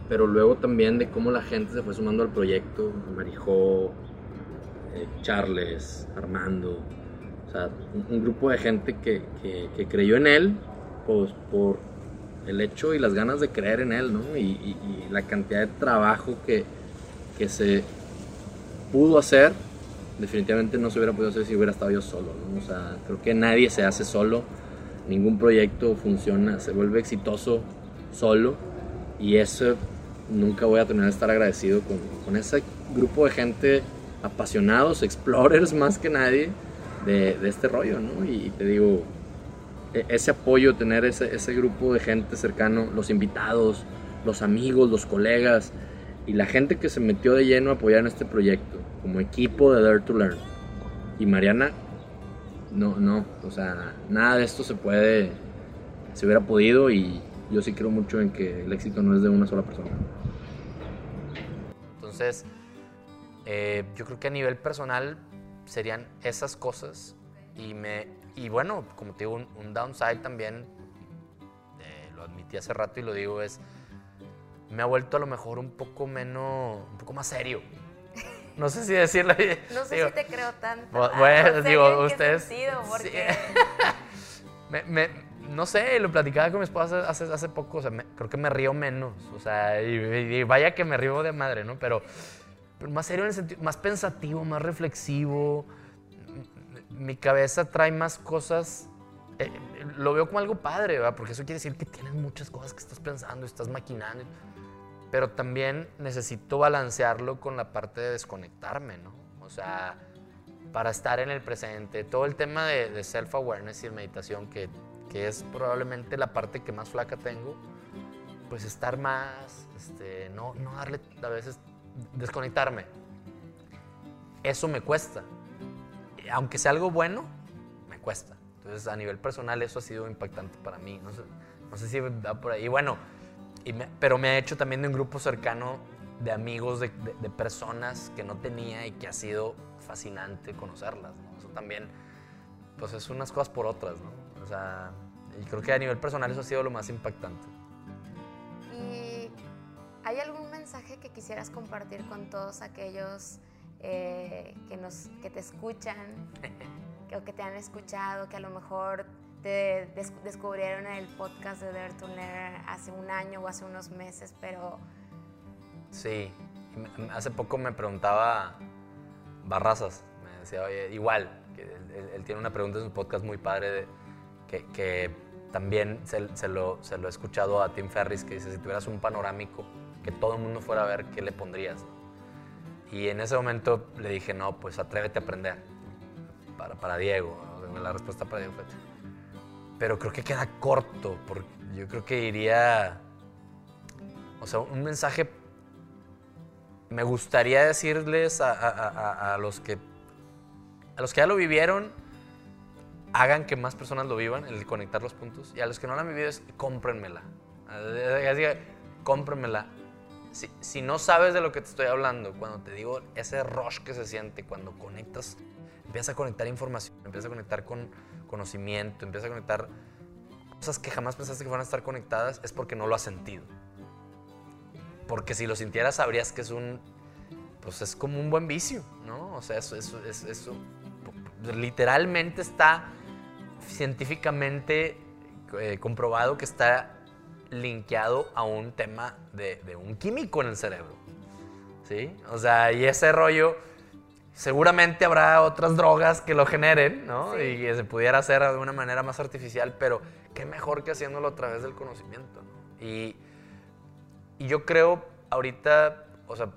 pero luego también de cómo la gente se fue sumando al proyecto, Marijó, eh, Charles, Armando, o sea, un, un grupo de gente que, que, que, creyó en él, pues por el hecho y las ganas de creer en él, ¿no? Y, y, y la cantidad de trabajo que, que se pudo hacer definitivamente no se hubiera podido hacer si hubiera estado yo solo, ¿no? O sea, creo que nadie se hace solo, ningún proyecto funciona, se vuelve exitoso solo y eso nunca voy a tener que estar agradecido con, con ese grupo de gente apasionados, explorers más que nadie de, de este rollo, ¿no? Y, te digo, e, ese apoyo, tener ese, ese grupo de gente cercano, los invitados, los amigos, los colegas y la gente que se metió de lleno a apoyar en este proyecto, como equipo de Dare to Learn. Y Mariana, no, no, o sea, nada de esto se puede, se hubiera podido y yo sí creo mucho en que el éxito no es de una sola persona. Entonces, eh, yo creo que a nivel personal serían esas cosas y me y bueno, como te digo, un, downside también, eh, lo admití hace rato y lo digo, es me ha vuelto a lo mejor un poco menos, un poco más serio. No sé si decirlo. No sé si te creo tanto. Bueno, digo, ustedes. Porque... no sé, lo platicaba con mi esposa hace, hace, poco, o sea, creo que me río menos, o sea, y, vaya que me río de madre, ¿no? Pero, pero más serio en el sentido, más pensativo, más reflexivo, mi cabeza trae más cosas, eh, lo veo como algo padre, ¿verdad? Porque eso quiere decir que tienes muchas cosas que estás pensando, estás maquinando, pero también necesito balancearlo con la parte de desconectarme, ¿no? O sea, para estar en el presente, todo el tema de, de self-awareness y meditación, que, que, es probablemente la parte que más flaca tengo, pues estar más, este, no, no darle a veces, desconectarme. Eso me cuesta aunque sea algo bueno, me cuesta. Entonces, a nivel personal, eso ha sido impactante para mí. No sé, no sé si va por ahí. Bueno, pero me ha hecho también de un grupo cercano de amigos, de, personas que no tenía y que ha sido fascinante conocerlas. Eso también, pues es unas cosas por otras, ¿no? O sea, y creo que a nivel personal eso ha sido lo más impactante. ¿Y hay algún mensaje que quisieras compartir con todos aquellos eh, que, nos, que te escuchan, que, o que te han escuchado, que a lo mejor te descubrieron el podcast de Dare to Learn hace un año o hace unos meses, pero... Sí, hace poco me preguntaba Barrazas, me decía, oye, igual, que él, tiene una pregunta en su podcast muy padre que, que, también se, se, lo, se, lo, he escuchado a Tim Ferris, que dice, si tuvieras un panorámico, que todo el mundo fuera a ver, ¿qué le pondrías? Y en ese momento le dije, no, pues atrévete a aprender. Para, para Diego. La respuesta para Diego fue. Pero creo que queda corto, porque yo creo que iría. O sea, un mensaje. Me gustaría decirles a, a, los que. A los que ya lo vivieron, hagan que más personas lo vivan, el conectar los puntos. Y a los que no lo han vivido, es cómprenmela. Así, cómprenmela si, no sabes de lo que te estoy hablando, cuando te digo ese rush que se siente, cuando conectas, empiezas a conectar información, empiezas a conectar con conocimiento, empiezas a conectar cosas que jamás pensaste que van a estar conectadas, es porque no lo has sentido. Porque si lo sintieras sabrías que es un, pues es como un buen vicio, ¿no? O sea, eso, eso, eso literalmente está científicamente eh, comprobado que está linkeado a un tema de, un químico en el cerebro. ¿Sí? O sea, y ese rollo, seguramente habrá otras drogas que lo generen, ¿no? Y que se pudiera hacer de una manera más artificial, pero qué mejor que haciéndolo a través del conocimiento, ¿no? Y, yo creo ahorita, o sea,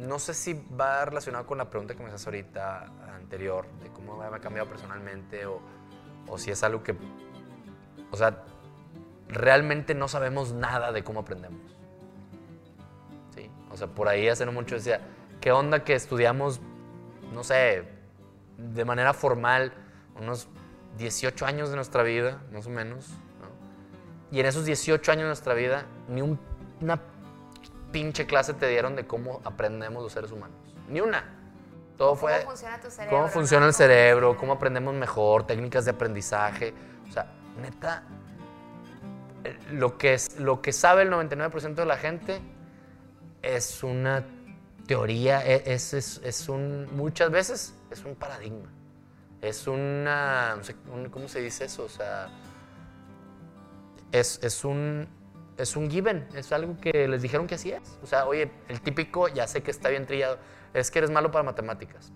no sé si va relacionado con la pregunta que me haces ahorita anterior, de cómo me ha cambiado personalmente, o, o si es algo que, o sea, realmente no sabemos nada de cómo aprendemos. ¿Sí? O sea, por ahí hace no mucho decía, ¿qué onda que estudiamos, no sé, de manera formal, unos 18 años de nuestra vida, más o menos? Y en esos 18 años de nuestra vida, ni una pinche clase te dieron de cómo aprendemos los seres humanos. Ni una. Todo fue. ¿Cómo funciona tu cerebro? ¿Cómo funciona el cerebro? ¿Cómo aprendemos mejor? Técnicas de aprendizaje. O sea, neta, lo que, es, lo que sabe el 99% de la gente es una teoría, e, es, es, un, muchas veces es un paradigma. Es una, ¿cómo se dice eso? O sea, es, un, es un given, es algo que les dijeron que así es. O sea, oye, el típico, ya sé que está bien trillado, es que eres malo para matemáticas.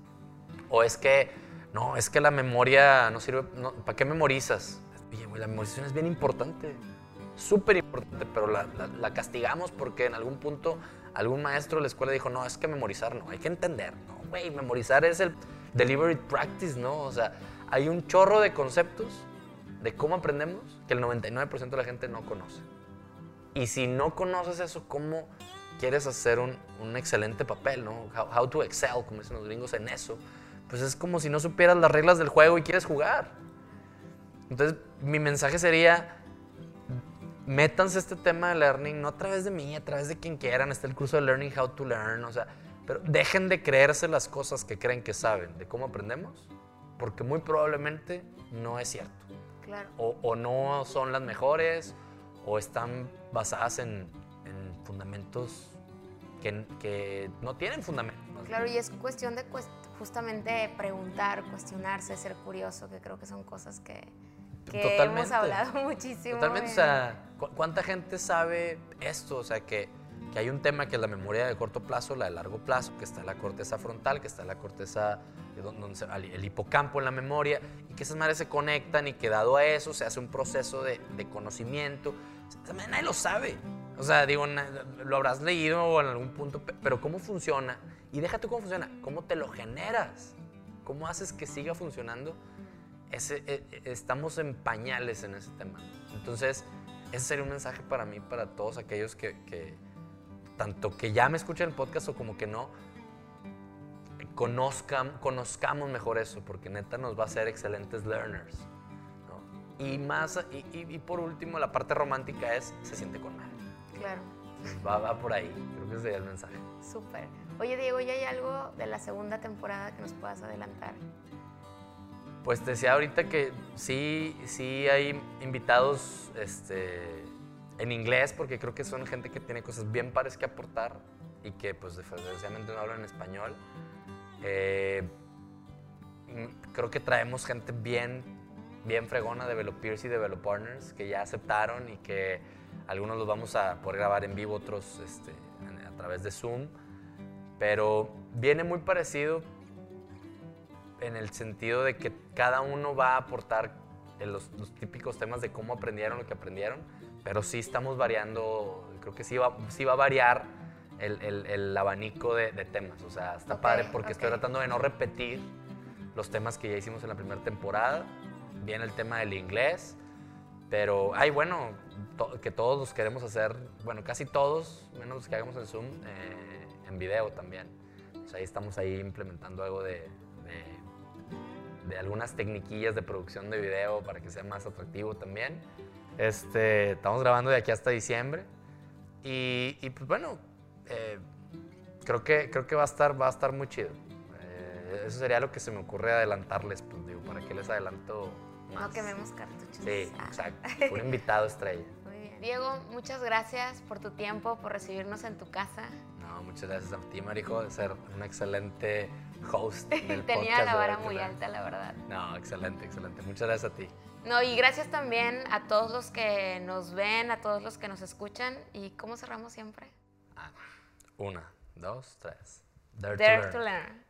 O es que, no, es que la memoria no sirve, no, ¿para qué memorizas? Oye, la memorización es bien importante, súper importante, pero la, la- la castigamos porque en algún punto algún maestro de la escuela dijo, no, es que memorizar no, hay que entender. No, güey, memorizar es el deliberate practice, ¿no? O sea, hay un chorro de conceptos de cómo aprendemos que el 99% de la gente no conoce. Y si no conoces eso, ¿cómo quieres hacer un, un excelente papel, ¿no? How, how to excel, como dicen los gringos, en eso. Pues es como si no supieras las reglas del juego y quieres jugar. Entonces, mi mensaje sería, métanse este tema de learning, no a través de mí, a través de quien quieran. Está el curso de Learning How to Learn, o sea, pero dejen de creerse las cosas que creen que saben de cómo aprendemos, porque muy probablemente no es cierto Claro. o, o no son las mejores o están basadas en, en fundamentos que, que no tienen fundamento. Claro, y es cuestión de cuest- justamente preguntar, cuestionarse, ser curioso, que creo que son cosas que, que hemos hablado muchísimo. Totalmente, o en- sea, ¿cu- ¿cuánta gente sabe esto? O sea, que, que hay un tema que es la memoria de corto plazo, la de largo plazo, que está la corteza frontal, que está la corteza, don- donde se- el hipocampo en la memoria, y que esas madres se conectan y que dado a eso se hace un proceso de, de conocimiento. Nadie lo sabe. O sea, digo, lo habrás leído o en algún punto, pe- pero ¿cómo funciona? Y déjate cómo funciona, ¿cómo te lo generas? ¿Cómo haces que siga funcionando? ese- e- e- estamos en pañales en ese tema. Entonces, ese sería un mensaje para mí, para todos aquellos que, que tanto que ya me escuchan el podcast o como que no, conozcan, conozcamos mejor eso, porque neta nos va a hacer excelentes learners. Y, más, y, y- y por último, la parte romántica es, se siente con madre. Claro, Va, va por ahí, creo que ese sería el mensaje. súper. Oye, Diego, ¿ya hay algo de la segunda temporada que nos puedas adelantar? Pues te decía ahorita que sí, sí hay invitados este, en inglés, porque creo que son gente que tiene cosas bien pares que aportar y que pues desgraciadamente no hablan español. Eh, mm, creo que traemos gente bien, bien fregona, developers y developartners, que ya aceptaron y que algunos los vamos a poder grabar en vivo, otros este, a través de Zoom. Pero viene muy parecido en el sentido de que cada uno va a aportar los, los típicos temas de cómo aprendieron lo que aprendieron, pero sí estamos variando, creo que sí va, sí va a variar el, el- el abanico de, de temas. O sea, está Ok, padre porque estoy ok. tratando de no repetir los temas que ya hicimos en la primera temporada. Viene el tema del inglés, pero, ay, bueno, to- que todos los queremos hacer, bueno, casi todos, menos los que hagamos en Zoom, eh, en video también. Sea, ahí estamos ahí implementando algo de, de, de algunas tecniquillas de producción de video para que sea más atractivo también. Este, estamos grabando de aquí hasta diciembre. Y, y, pues bueno, eh, creo, que, creo que va a estar, va a estar muy chido. Eh, eso sería lo que se me ocurre adelantarles, pues digo, ¿para qué les adelanto más? No quememos cartuchos. Sí, Ah. exacto. Un invitado estrella. Muy bien. Diego, muchas gracias por tu tiempo, por recibirnos en tu casa. No, muchas gracias a ti, Marijo, de ser un excelente host del Tenía podcast la vara muy alta, la verdad. No, excelente, excelente. Muchas gracias a ti. No, y gracias también a todos los que nos ven, a todos los que nos escuchan. ¿Y cómo cerramos siempre? Ah, una, dos, tres. Dare, Dare to learn.